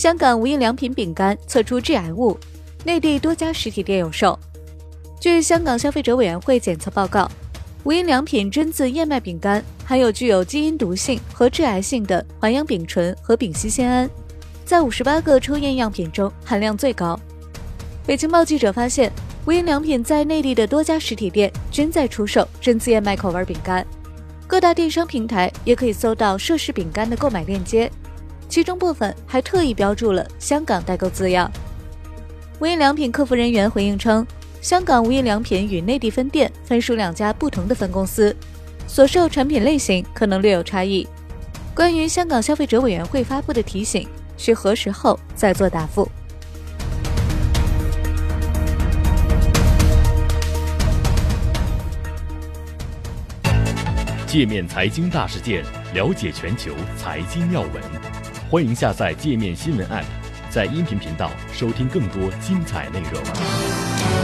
香港无印良品饼干测出致癌物，内地多家实体店有售。据香港消费者委员会检测报告，无印良品榛子燕麦饼干含有具有基因毒性和致癌性的环氧丙醇和丙烯酰胺，在五十八个抽验样品中含量最高。北京报记者发现，无印良品在内地的多家实体店均在出售榛子燕麦口味饼干。各大电商平台也可以搜到涉事饼干的购买链接，其中部分还特意标注了“香港代购”字样。无印良品客服人员回应称，香港无印良品与内地分店分属两家不同的分公司，所售产品类型可能略有差异。关于香港消费者委员会发布的提醒，需核实后再做答复。界面财经大事件，了解全球财经要闻。欢迎下载界面新闻 App，在音频频道收听更多精彩内容。